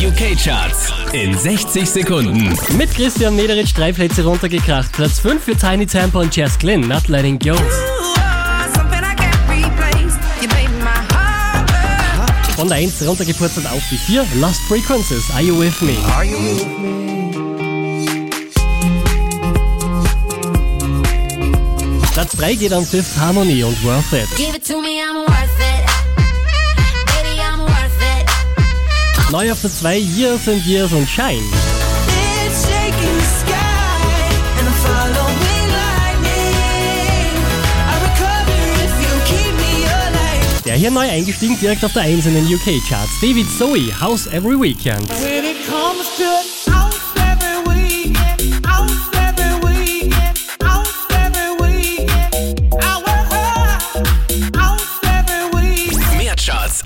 UK-Charts in 60 Sekunden. Mit Christian Mederich drei Plätze runtergekracht. Platz 5 für Tiny Tampa und Jess Glynn, Not Letting Go. Von der 1 runtergepurzelt auf die 4, Lost Frequencies, Are You With Me? Platz 3 geht an Fifth Harmony und Worth It. Give it to me, I'm worth it. Neu auf der 2 Years and Years und Shine. Der hier neu eingestiegen direkt auf der 1 in den UK-Charts. David Zoe, House Every Weekend.